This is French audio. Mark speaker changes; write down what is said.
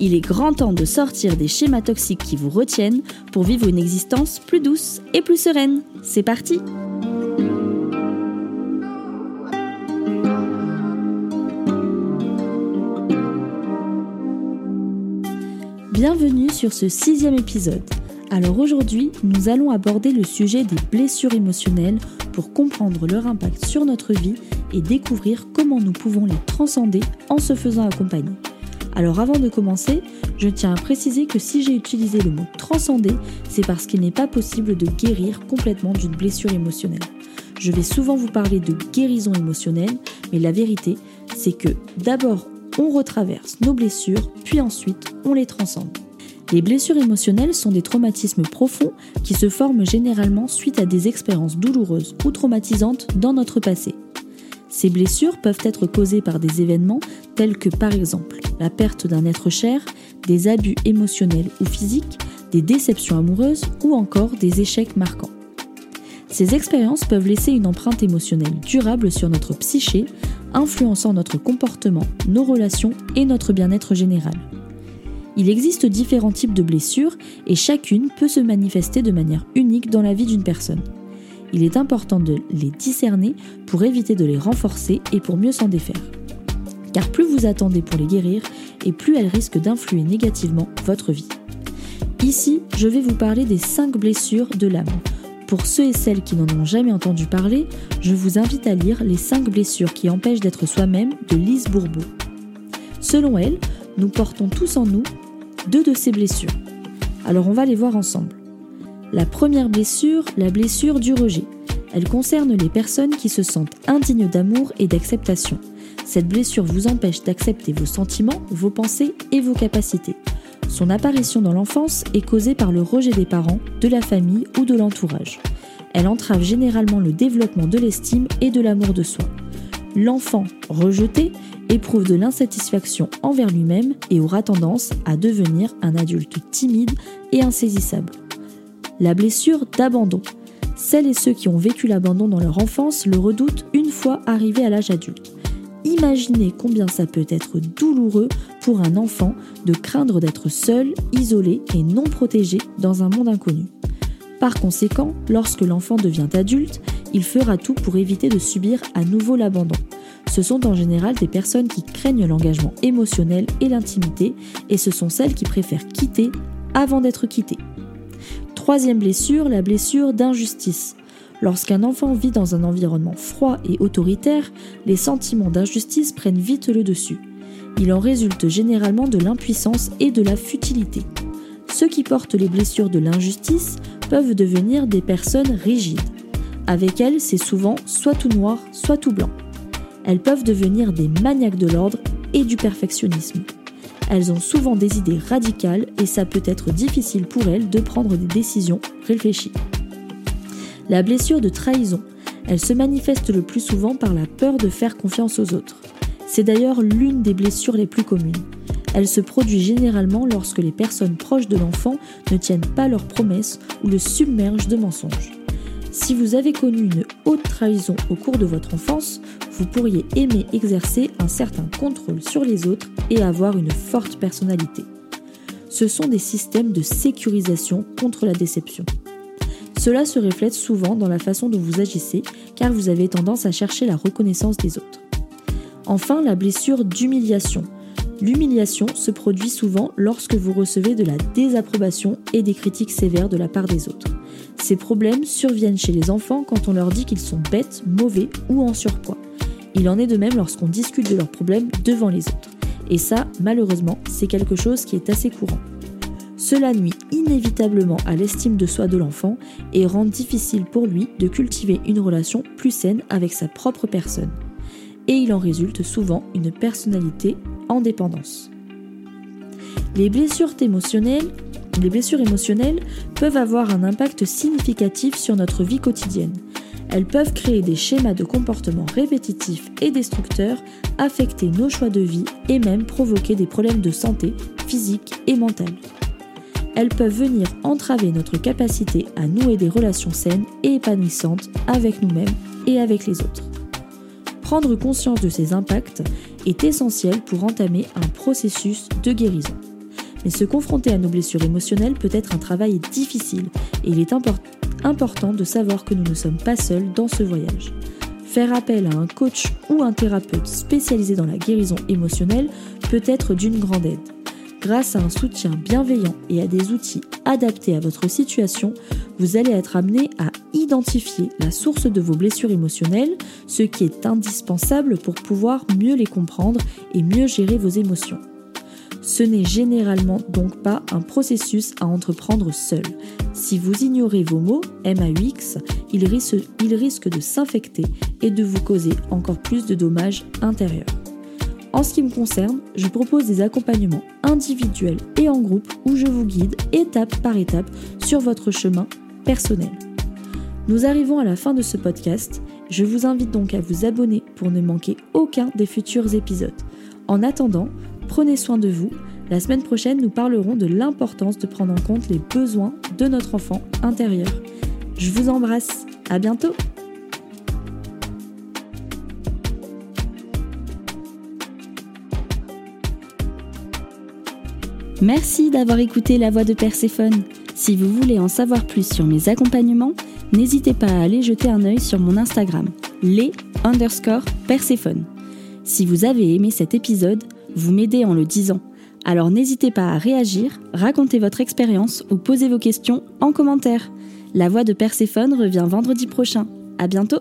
Speaker 1: Il est grand temps de sortir des schémas toxiques qui vous retiennent pour vivre une existence plus douce et plus sereine. C'est parti Bienvenue sur ce sixième épisode. Alors aujourd'hui, nous allons aborder le sujet des blessures émotionnelles pour comprendre leur impact sur notre vie et découvrir comment nous pouvons les transcender en se faisant accompagner. Alors avant de commencer, je tiens à préciser que si j'ai utilisé le mot transcender, c'est parce qu'il n'est pas possible de guérir complètement d'une blessure émotionnelle. Je vais souvent vous parler de guérison émotionnelle, mais la vérité, c'est que d'abord on retraverse nos blessures, puis ensuite on les transcende. Les blessures émotionnelles sont des traumatismes profonds qui se forment généralement suite à des expériences douloureuses ou traumatisantes dans notre passé. Ces blessures peuvent être causées par des événements tels que par exemple la perte d'un être cher, des abus émotionnels ou physiques, des déceptions amoureuses ou encore des échecs marquants. Ces expériences peuvent laisser une empreinte émotionnelle durable sur notre psyché, influençant notre comportement, nos relations et notre bien-être général. Il existe différents types de blessures et chacune peut se manifester de manière unique dans la vie d'une personne il est important de les discerner pour éviter de les renforcer et pour mieux s'en défaire. Car plus vous attendez pour les guérir, et plus elles risquent d'influer négativement votre vie. Ici, je vais vous parler des 5 blessures de l'âme. Pour ceux et celles qui n'en ont jamais entendu parler, je vous invite à lire Les 5 blessures qui empêchent d'être soi-même de Lise Bourbeau. Selon elle, nous portons tous en nous deux de ces blessures. Alors on va les voir ensemble. La première blessure, la blessure du rejet. Elle concerne les personnes qui se sentent indignes d'amour et d'acceptation. Cette blessure vous empêche d'accepter vos sentiments, vos pensées et vos capacités. Son apparition dans l'enfance est causée par le rejet des parents, de la famille ou de l'entourage. Elle entrave généralement le développement de l'estime et de l'amour de soi. L'enfant rejeté éprouve de l'insatisfaction envers lui-même et aura tendance à devenir un adulte timide et insaisissable la blessure d'abandon. Celles et ceux qui ont vécu l'abandon dans leur enfance le redoutent une fois arrivés à l'âge adulte. Imaginez combien ça peut être douloureux pour un enfant de craindre d'être seul, isolé et non protégé dans un monde inconnu. Par conséquent, lorsque l'enfant devient adulte, il fera tout pour éviter de subir à nouveau l'abandon. Ce sont en général des personnes qui craignent l'engagement émotionnel et l'intimité, et ce sont celles qui préfèrent quitter avant d'être quittées. Troisième blessure, la blessure d'injustice. Lorsqu'un enfant vit dans un environnement froid et autoritaire, les sentiments d'injustice prennent vite le dessus. Il en résulte généralement de l'impuissance et de la futilité. Ceux qui portent les blessures de l'injustice peuvent devenir des personnes rigides. Avec elles, c'est souvent soit tout noir, soit tout blanc. Elles peuvent devenir des maniaques de l'ordre et du perfectionnisme. Elles ont souvent des idées radicales et ça peut être difficile pour elles de prendre des décisions réfléchies. La blessure de trahison, elle se manifeste le plus souvent par la peur de faire confiance aux autres. C'est d'ailleurs l'une des blessures les plus communes. Elle se produit généralement lorsque les personnes proches de l'enfant ne tiennent pas leurs promesses ou le submergent de mensonges. Si vous avez connu une haute trahison au cours de votre enfance, vous pourriez aimer exercer un certain contrôle sur les autres et avoir une forte personnalité. Ce sont des systèmes de sécurisation contre la déception. Cela se reflète souvent dans la façon dont vous agissez car vous avez tendance à chercher la reconnaissance des autres. Enfin, la blessure d'humiliation. L'humiliation se produit souvent lorsque vous recevez de la désapprobation et des critiques sévères de la part des autres. Ces problèmes surviennent chez les enfants quand on leur dit qu'ils sont bêtes, mauvais ou en surpoids. Il en est de même lorsqu'on discute de leurs problèmes devant les autres. Et ça, malheureusement, c'est quelque chose qui est assez courant. Cela nuit inévitablement à l'estime de soi de l'enfant et rend difficile pour lui de cultiver une relation plus saine avec sa propre personne. Et il en résulte souvent une personnalité en dépendance. Les blessures émotionnelles, peuvent avoir un impact significatif sur notre vie quotidienne. Elles peuvent créer des schémas de comportement répétitifs et destructeurs, affecter nos choix de vie et même provoquer des problèmes de santé physique et mentale. Elles peuvent venir entraver notre capacité à nouer des relations saines et épanouissantes avec nous-mêmes et avec les autres. Prendre conscience de ces impacts est essentiel pour entamer un processus de guérison. Mais se confronter à nos blessures émotionnelles peut être un travail difficile et il est important de savoir que nous ne sommes pas seuls dans ce voyage. Faire appel à un coach ou un thérapeute spécialisé dans la guérison émotionnelle peut être d'une grande aide. Grâce à un soutien bienveillant et à des outils adaptés à votre situation, vous allez être amené à identifier la source de vos blessures émotionnelles, ce qui est indispensable pour pouvoir mieux les comprendre et mieux gérer vos émotions. Ce n'est généralement donc pas un processus à entreprendre seul. Si vous ignorez vos mots, MAUX, ils risquent de s'infecter et de vous causer encore plus de dommages intérieurs. En ce qui me concerne, je propose des accompagnements individuels et en groupe où je vous guide étape par étape sur votre chemin personnel. Nous arrivons à la fin de ce podcast. Je vous invite donc à vous abonner pour ne manquer aucun des futurs épisodes. En attendant, prenez soin de vous. La semaine prochaine, nous parlerons de l'importance de prendre en compte les besoins de notre enfant intérieur. Je vous embrasse. À bientôt! Merci d'avoir écouté La Voix de Perséphone. Si vous voulez en savoir plus sur mes accompagnements, n'hésitez pas à aller jeter un œil sur mon Instagram, les underscore Perséphone. Si vous avez aimé cet épisode, vous m'aidez en le disant. Alors n'hésitez pas à réagir, raconter votre expérience ou poser vos questions en commentaire. La voix de Perséphone revient vendredi prochain. À bientôt!